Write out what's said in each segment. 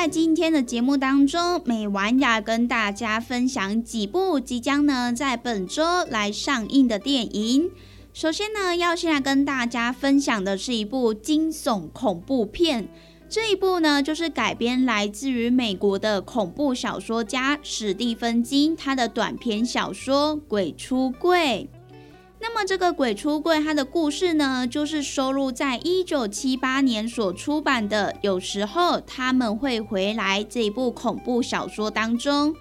在今天的节目当中，美晚要跟大家分享几部即将呢在本周来上映的电影。首先呢，要先来跟大家分享的是一部惊悚恐怖片。这一部呢，就是改编来自于美国的恐怖小说家史蒂芬金他的短篇小说《鬼出柜》。那么这个鬼出柜，它的故事呢，就是收录在一九七八年所出版的《有时候他们会回来》这一部恐怖小说当中。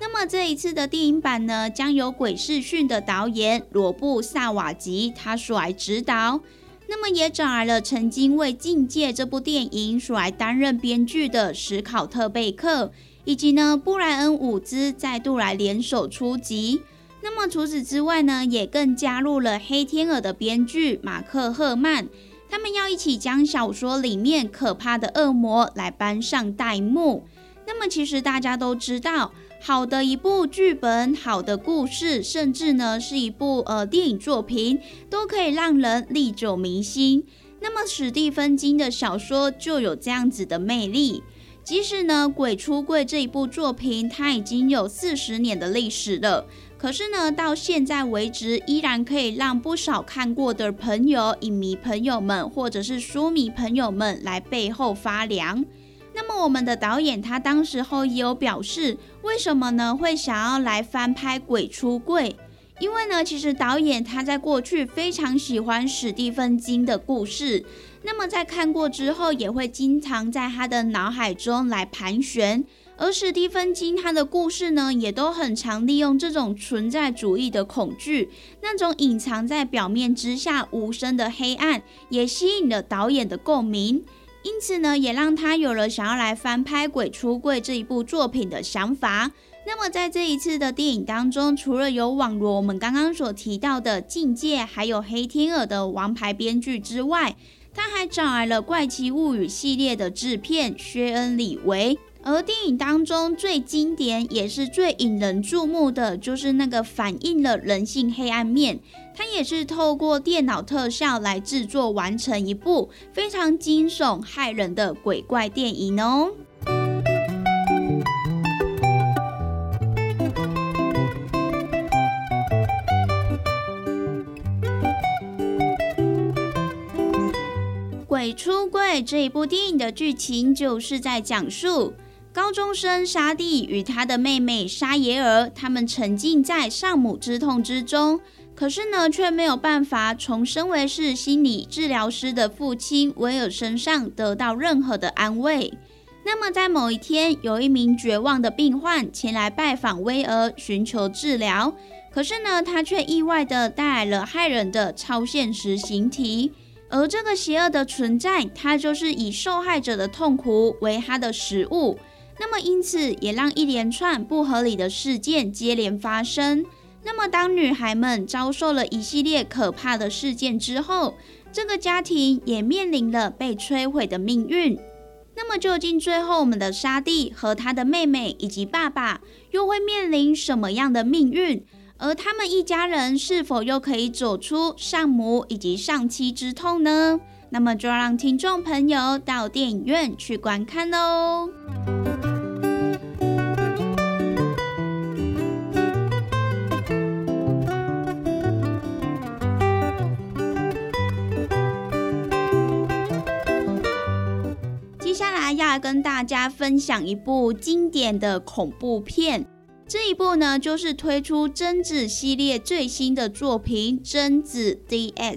那么这一次的电影版呢，将由鬼视讯的导演罗布萨瓦吉他所来指导。那么也找来了曾经为《境界》这部电影所来担任编剧的史考特贝克，以及呢布莱恩伍兹再度来联手出击。那么除此之外呢，也更加入了《黑天鹅》的编剧马克赫曼，他们要一起将小说里面可怕的恶魔来搬上大幕。那么其实大家都知道，好的一部剧本、好的故事，甚至呢是一部呃电影作品，都可以让人历久弥新。那么史蒂芬金的小说就有这样子的魅力。即使呢《鬼出柜》这一部作品，它已经有四十年的历史了。可是呢，到现在为止，依然可以让不少看过的朋友、影迷朋友们，或者是书迷朋友们来背后发凉。那么，我们的导演他当时候也有表示，为什么呢？会想要来翻拍《鬼出柜》？因为呢，其实导演他在过去非常喜欢史蒂芬金的故事，那么在看过之后，也会经常在他的脑海中来盘旋。而史蒂芬金他的故事呢，也都很常利用这种存在主义的恐惧，那种隐藏在表面之下无声的黑暗，也吸引了导演的共鸣。因此呢，也让他有了想要来翻拍《鬼出柜》这一部作品的想法。那么在这一次的电影当中，除了有网罗我们刚刚所提到的《境界》，还有《黑天鹅》的王牌编剧之外，他还找来了《怪奇物语》系列的制片薛恩·李维。而电影当中最经典也是最引人注目的，就是那个反映了人性黑暗面。它也是透过电脑特效来制作完成一部非常惊悚骇人的鬼怪电影哦。《鬼出柜》这一部电影的剧情就是在讲述。高中生沙蒂与他的妹妹沙耶尔，他们沉浸在丧母之痛之中，可是呢，却没有办法从身为是心理治疗师的父亲威尔身上得到任何的安慰。那么，在某一天，有一名绝望的病患前来拜访威尔，寻求治疗。可是呢，他却意外的带来了害人的超现实形体。而这个邪恶的存在，它就是以受害者的痛苦为它的食物。那么，因此也让一连串不合理的事件接连发生。那么，当女孩们遭受了一系列可怕的事件之后，这个家庭也面临了被摧毁的命运。那么，究竟最后我们的沙蒂和他的妹妹以及爸爸又会面临什么样的命运？而他们一家人是否又可以走出丧母以及丧妻之痛呢？那么就让听众朋友到电影院去观看喽。要跟大家分享一部经典的恐怖片。这一部呢，就是推出贞子系列最新的作品《贞子 DS》。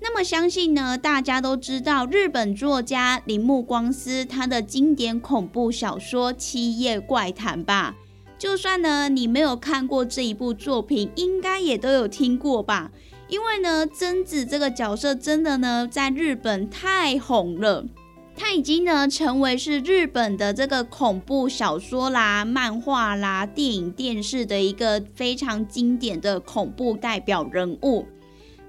那么，相信呢，大家都知道日本作家铃木光司他的经典恐怖小说《七夜怪谈》吧？就算呢你没有看过这一部作品，应该也都有听过吧？因为呢，贞子这个角色真的呢，在日本太红了。它已经呢成为是日本的这个恐怖小说啦、漫画啦、电影、电视的一个非常经典的恐怖代表人物。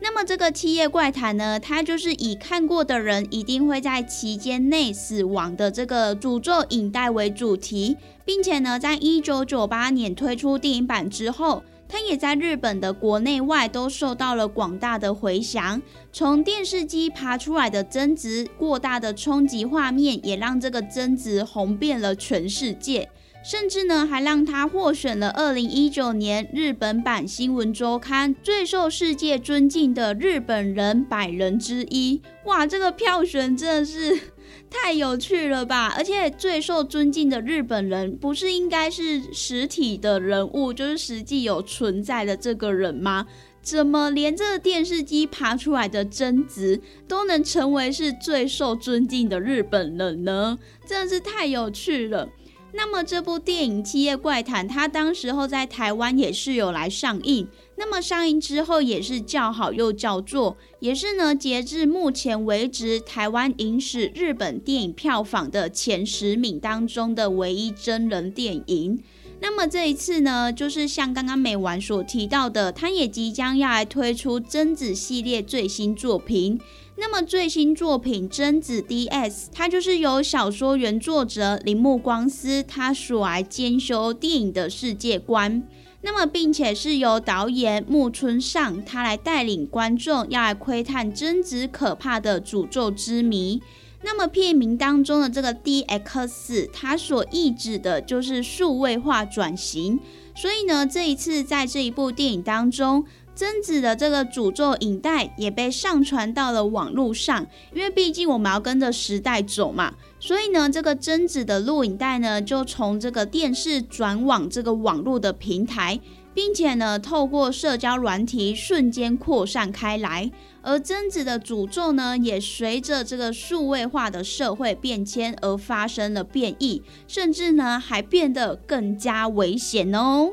那么这个《七夜怪谈》呢，它就是以看过的人一定会在期间内死亡的这个诅咒影带为主题，并且呢，在一九九八年推出电影版之后。它也在日本的国内外都受到了广大的回响。从电视机爬出来的贞子，过大的冲击画面，也让这个贞子红遍了全世界，甚至呢，还让他获选了二零一九年日本版新闻周刊最受世界尊敬的日本人百人之一。哇，这个票选真的是。太有趣了吧！而且最受尊敬的日本人，不是应该是实体的人物，就是实际有存在的这个人吗？怎么连这个电视机爬出来的贞子都能成为是最受尊敬的日本人呢？真的是太有趣了。那么这部电影《七夜怪谈》，它当时候在台湾也是有来上映。那么上映之后也是叫好又叫座，也是呢，截至目前为止，台湾影史日本电影票房的前十名当中的唯一真人电影。那么这一次呢，就是像刚刚美完所提到的，他也即将要来推出贞子系列最新作品。那么最新作品《贞子 DS》，它就是由小说原作者铃木光司他所来兼修电影的世界观。那么，并且是由导演木村尚他来带领观众要来窥探贞子可怕的诅咒之谜。那么片名当中的这个 DX，它所意指的就是数位化转型。所以呢，这一次在这一部电影当中。贞子的这个诅咒影带也被上传到了网络上，因为毕竟我们要跟着时代走嘛，所以呢，这个贞子的录影带呢，就从这个电视转往这个网络的平台，并且呢，透过社交软体瞬间扩散开来，而贞子的诅咒呢，也随着这个数位化的社会变迁而发生了变异，甚至呢，还变得更加危险哦。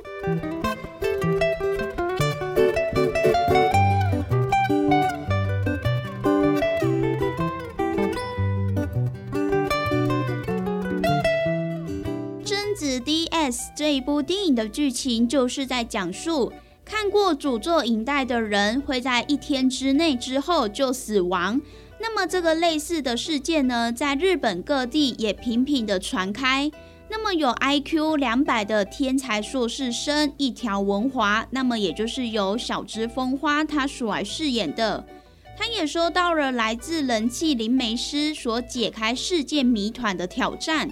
这一部电影的剧情就是在讲述，看过主作影带的人会在一天之内之后就死亡。那么这个类似的事件呢，在日本各地也频频的传开。那么有 IQ 两百的天才硕士生一条文华，那么也就是由小芝风花他所来饰演的，他也收到了来自人气灵媒师所解开事件谜团的挑战。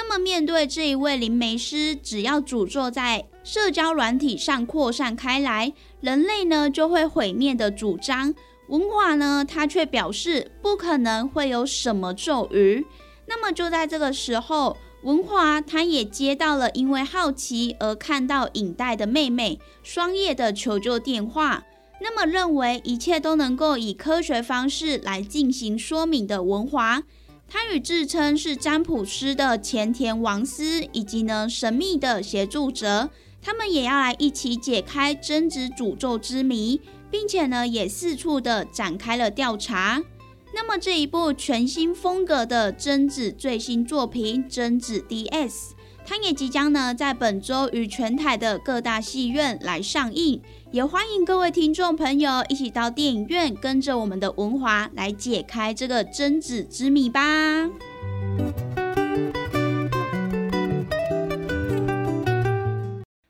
那么，面对这一位灵媒师，只要诅咒在社交软体上扩散开来，人类呢就会毁灭的主张。文华呢，他却表示不可能会有什么咒语。那么就在这个时候，文华他也接到了因为好奇而看到影带的妹妹双叶的求救电话。那么认为一切都能够以科学方式来进行说明的文华。他与自称是占卜师的前田王司，以及呢神秘的协助者，他们也要来一起解开贞子诅咒之谜，并且呢，也四处的展开了调查。那么这一部全新风格的贞子最新作品《贞子 DS》，它也即将呢在本周与全台的各大戏院来上映，也欢迎各位听众朋友一起到电影院，跟着我们的文华来解开这个贞子之谜吧。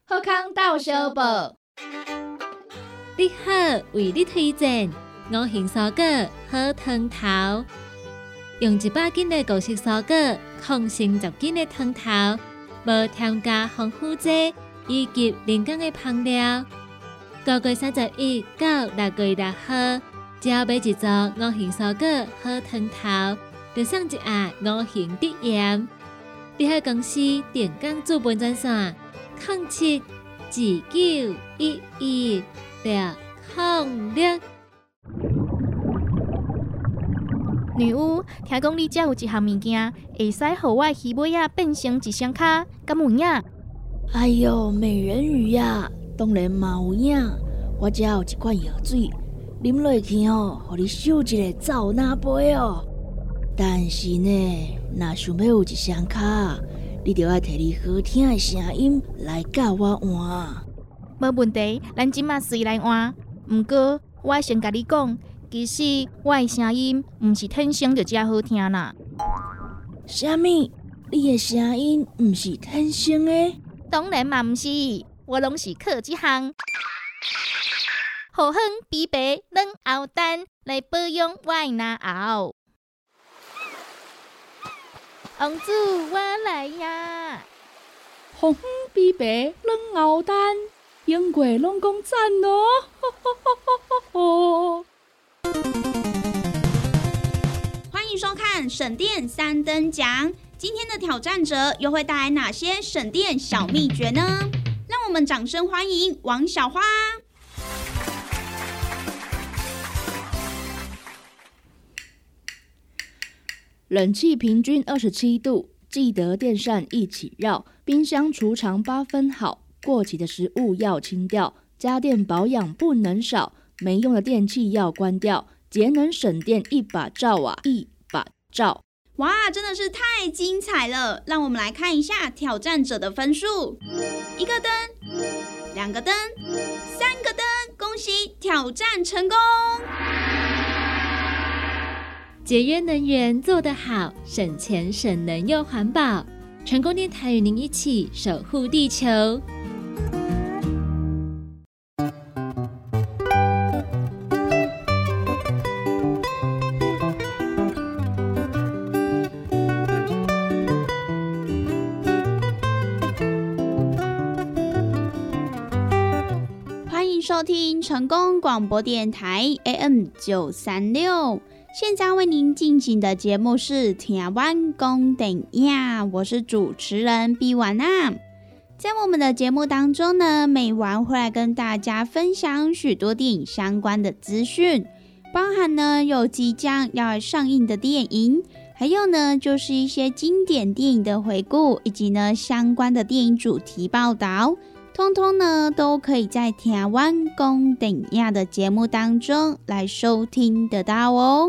好康到小报，你好，为你推荐五行蔬果好汤头，用一百斤的果实蔬果，控成十斤的汤头，无添加防腐剂以及人工的香料。九月三十一到六月六号，只要买一组五行蔬果好汤头，就送一盒五行的盐。你好，公司电工资本专线。零七二九一一六零六。女巫，听讲你遮有一项物件，会使互我鱼尾啊变成一双脚，敢有影？哎哟，美人鱼呀，当然嘛有影。我遮有一罐药水，啉落去哦，互你秀一个走哪杯哦。但是呢，若想要有一双脚。你就要摕你好听的声音来教我换，无问题，咱即马随来换。毋过我先甲你讲，其实我的声音毋是天生就遮好听啦。虾米？你的声音毋是天生的？当然嘛毋是，我拢是靠即项好香枇杷软喉丹来保养我的牙喉。王子，我来呀！红枇杷软藕丹，英国拢讲赞哦！欢迎收看省电三等奖，今天的挑战者又会带来哪些省电小秘诀呢？让我们掌声欢迎王小花。冷气平均二十七度，记得电扇一起绕。冰箱储藏八分好，过期的食物要清掉。家电保养不能少，没用的电器要关掉。节能省电一把照啊，一把照！哇，真的是太精彩了！让我们来看一下挑战者的分数：一个灯，两个灯，三个灯，恭喜挑战成功！节约能源做得好，省钱省能又环保。成功电台与您一起守护地球。欢迎收听成功广播电台 AM 九三六。现在为您进行的节目是《台湾公电影》，我是主持人毕婉娜。在我们的节目当中呢，每晚会来跟大家分享许多电影相关的资讯，包含呢有即将要上映的电影，还有呢就是一些经典电影的回顾，以及呢相关的电影主题报道。通通呢，都可以在台湾公等亚的节目当中来收听得到哦。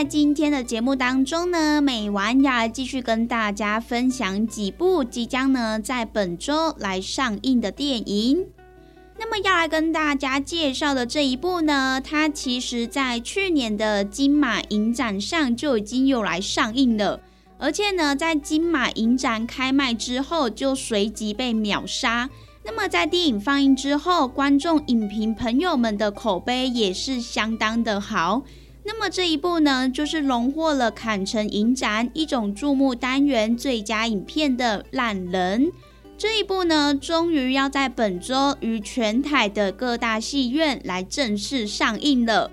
在今天的节目当中呢，美完要继续跟大家分享几部即将呢在本周来上映的电影。那么要来跟大家介绍的这一部呢，它其实在去年的金马影展上就已经有来上映了，而且呢，在金马影展开卖之后就随即被秒杀。那么在电影放映之后，观众、影评朋友们的口碑也是相当的好。那么这一部呢，就是荣获了坎城影展一种注目单元最佳影片的《烂人》。这一部呢，终于要在本周于全台的各大戏院来正式上映了。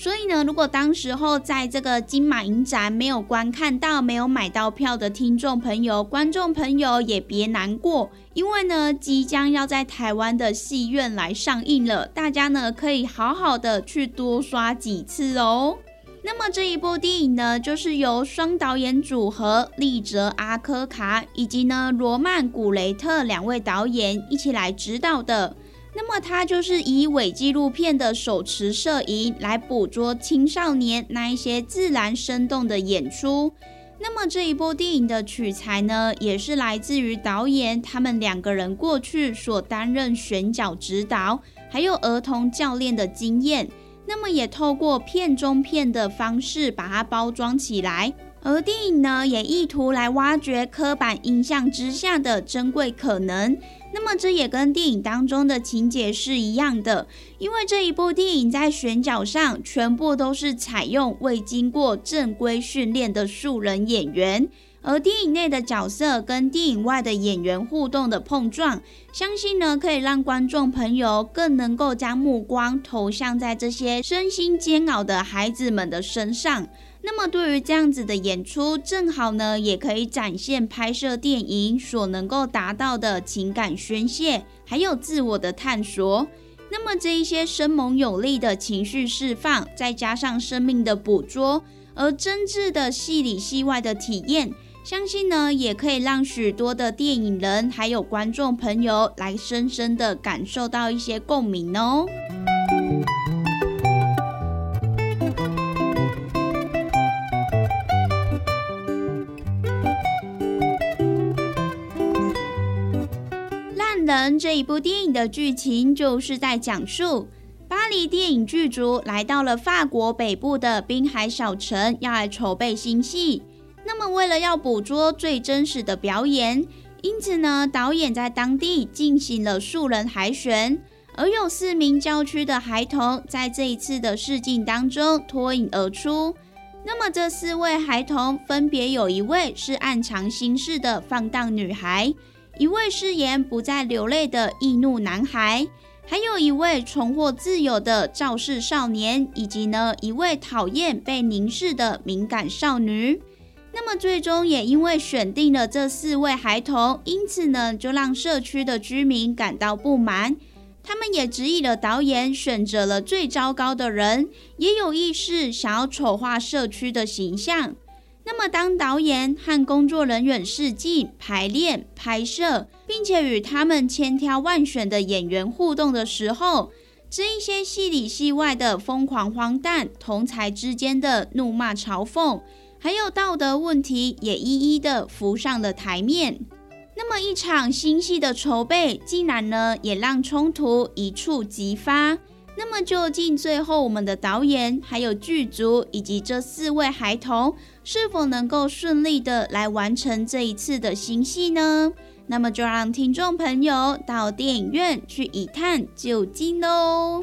所以呢，如果当时候在这个金马影展没有观看到、没有买到票的听众朋友、观众朋友也别难过，因为呢，即将要在台湾的戏院来上映了，大家呢可以好好的去多刷几次哦。那么这一部电影呢，就是由双导演组合利泽阿科卡以及呢罗曼古雷特两位导演一起来指导的。那么它就是以伪纪录片的手持摄影来捕捉青少年那一些自然生动的演出。那么这一部电影的取材呢，也是来自于导演他们两个人过去所担任选角指导还有儿童教练的经验。那么也透过片中片的方式把它包装起来，而电影呢也意图来挖掘刻板印象之下的珍贵可能。那么这也跟电影当中的情节是一样的，因为这一部电影在选角上全部都是采用未经过正规训练的素人演员。而电影内的角色跟电影外的演员互动的碰撞，相信呢可以让观众朋友更能够将目光投向在这些身心煎熬的孩子们的身上。那么对于这样子的演出，正好呢也可以展现拍摄电影所能够达到的情感宣泄，还有自我的探索。那么这一些生猛有力的情绪释放，再加上生命的捕捉，而真挚的戏里戏外的体验。相信呢，也可以让许多的电影人还有观众朋友来深深的感受到一些共鸣哦。这一部电影的剧情就是在讲述巴黎电影剧组来到了法国北部的滨海小城，要来筹备新戏。那么，为了要捕捉最真实的表演，因此呢，导演在当地进行了数人海选，而有四名郊区的孩童在这一次的试镜当中脱颖而出。那么，这四位孩童分别有一位是暗藏心事的放荡女孩，一位誓言不再流泪的易怒男孩，还有一位重获自由的肇事少年，以及呢一位讨厌被凝视的敏感少女。那么最终也因为选定了这四位孩童，因此呢就让社区的居民感到不满。他们也质疑了导演选择了最糟糕的人，也有意识想要丑化社区的形象。那么当导演和工作人员试镜、排练、拍摄，并且与他们千挑万选的演员互动的时候，这一些戏里戏外的疯狂荒诞，同才之间的怒骂嘲讽。还有道德问题也一一的浮上了台面。那么一场新戏的筹备，竟然呢也让冲突一触即发。那么究竟最后我们的导演、还有剧组以及这四位孩童，是否能够顺利的来完成这一次的新戏呢？那么就让听众朋友到电影院去一探究竟喽。